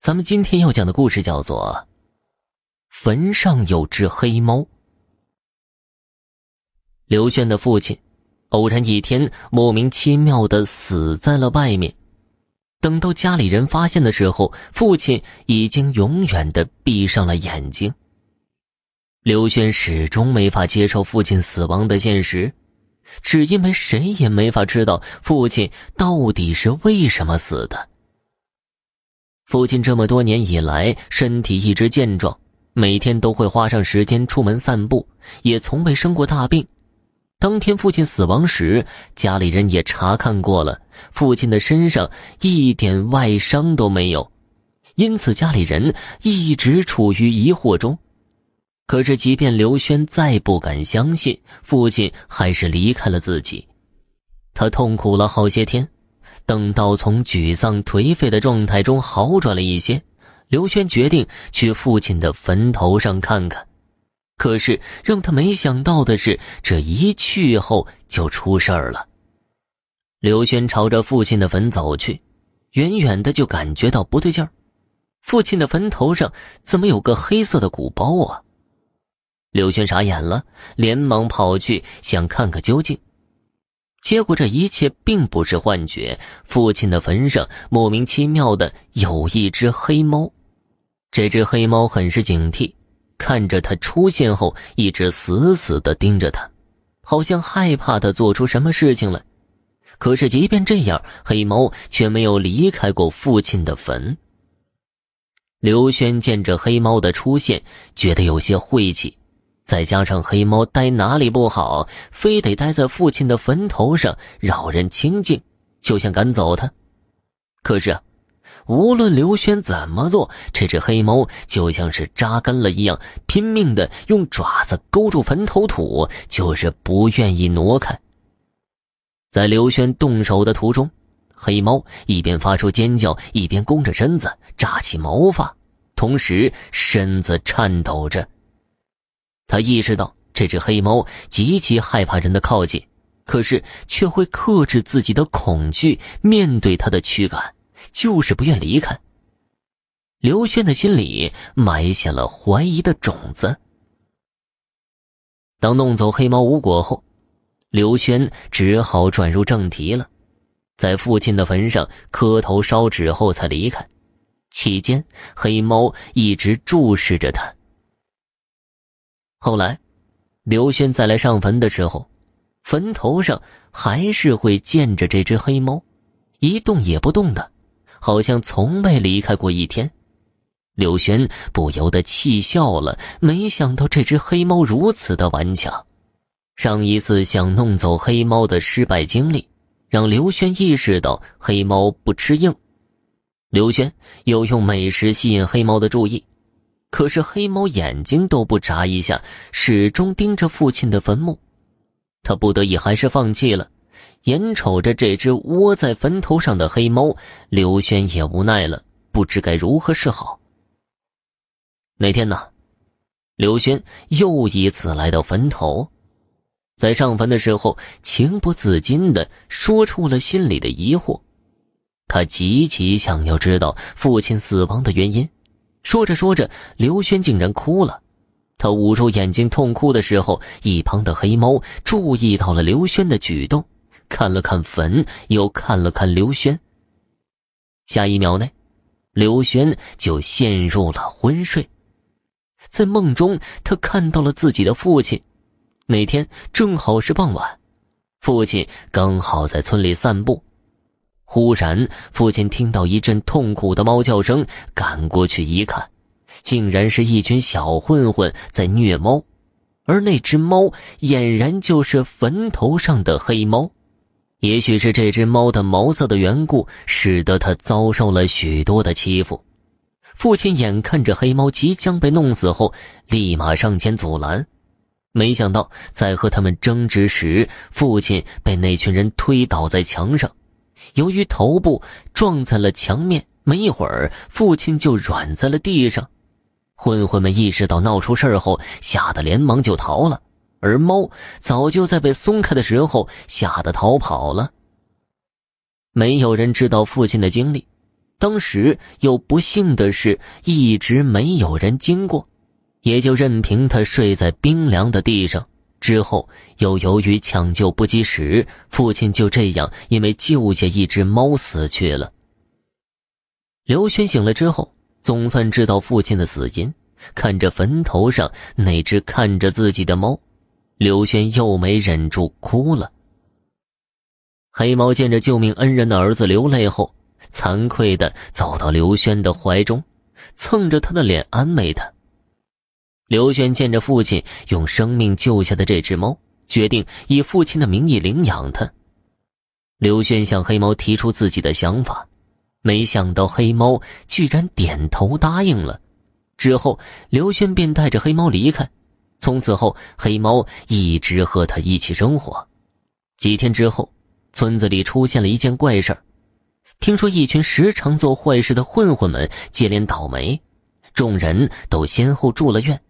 咱们今天要讲的故事叫做《坟上有只黑猫》。刘轩的父亲偶然一天莫名其妙的死在了外面。等到家里人发现的时候，父亲已经永远的闭上了眼睛。刘轩始终没法接受父亲死亡的现实，只因为谁也没法知道父亲到底是为什么死的。父亲这么多年以来身体一直健壮，每天都会花上时间出门散步，也从未生过大病。当天父亲死亡时，家里人也查看过了，父亲的身上一点外伤都没有，因此家里人一直处于疑惑中。可是，即便刘轩再不敢相信，父亲还是离开了自己。他痛苦了好些天。等到从沮丧颓废的状态中好转了一些，刘轩决定去父亲的坟头上看看。可是让他没想到的是，这一去后就出事儿了。刘轩朝着父亲的坟走去，远远的就感觉到不对劲儿，父亲的坟头上怎么有个黑色的鼓包啊？刘轩傻眼了，连忙跑去想看个究竟。结果这一切并不是幻觉，父亲的坟上莫名其妙的有一只黑猫，这只黑猫很是警惕，看着他出现后，一直死死的盯着他，好像害怕他做出什么事情来。可是即便这样，黑猫却没有离开过父亲的坟。刘轩见着黑猫的出现，觉得有些晦气。再加上黑猫待哪里不好，非得待在父亲的坟头上扰人清静，就想赶走他。可是啊，无论刘轩怎么做，这只黑猫就像是扎根了一样，拼命的用爪子勾住坟头土，就是不愿意挪开。在刘轩动手的途中，黑猫一边发出尖叫，一边弓着身子，扎起毛发，同时身子颤抖着。他意识到这只黑猫极其害怕人的靠近，可是却会克制自己的恐惧，面对他的驱赶，就是不愿离开。刘轩的心里埋下了怀疑的种子。当弄走黑猫无果后，刘轩只好转入正题了，在父亲的坟上磕头烧纸后才离开。期间，黑猫一直注视着他。后来，刘轩再来上坟的时候，坟头上还是会见着这只黑猫，一动也不动的，好像从未离开过一天。刘轩不由得气笑了，没想到这只黑猫如此的顽强。上一次想弄走黑猫的失败经历，让刘轩意识到黑猫不吃硬。刘轩又用美食吸引黑猫的注意。可是黑猫眼睛都不眨一下，始终盯着父亲的坟墓。他不得已还是放弃了。眼瞅着这只窝在坟头上的黑猫，刘轩也无奈了，不知该如何是好。那天呢，刘轩又一次来到坟头，在上坟的时候，情不自禁的说出了心里的疑惑。他极其想要知道父亲死亡的原因。说着说着，刘轩竟然哭了。他捂住眼睛痛哭的时候，一旁的黑猫注意到了刘轩的举动，看了看坟，又看了看刘轩。下一秒内，刘轩就陷入了昏睡。在梦中，他看到了自己的父亲。那天正好是傍晚，父亲刚好在村里散步。忽然，父亲听到一阵痛苦的猫叫声，赶过去一看，竟然是一群小混混在虐猫，而那只猫俨然就是坟头上的黑猫。也许是这只猫的毛色的缘故，使得它遭受了许多的欺负。父亲眼看着黑猫即将被弄死后，立马上前阻拦，没想到在和他们争执时，父亲被那群人推倒在墙上。由于头部撞在了墙面，没一会儿，父亲就软在了地上。混混们意识到闹出事后，吓得连忙就逃了。而猫早就在被松开的时候吓得逃跑了。没有人知道父亲的经历，当时又不幸的是，一直没有人经过，也就任凭他睡在冰凉的地上。之后又由于抢救不及时，父亲就这样因为救下一只猫死去了。刘轩醒了之后，总算知道父亲的死因。看着坟头上那只看着自己的猫，刘轩又没忍住哭了。黑猫见着救命恩人的儿子流泪后。惭愧的走到刘轩的怀中，蹭着他的脸安慰他。刘轩见着父亲用生命救下的这只猫，决定以父亲的名义领养它。刘轩向黑猫提出自己的想法，没想到黑猫居然点头答应了。之后，刘轩便带着黑猫离开。从此后，黑猫一直和他一起生活。几天之后，村子里出现了一件怪事。听说一群时常做坏事的混混们接连倒霉，众人都先后住了院，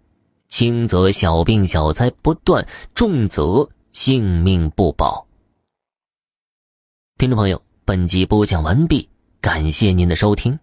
轻则小病小灾不断，重则性命不保。听众朋友，本集播讲完毕，感谢您的收听。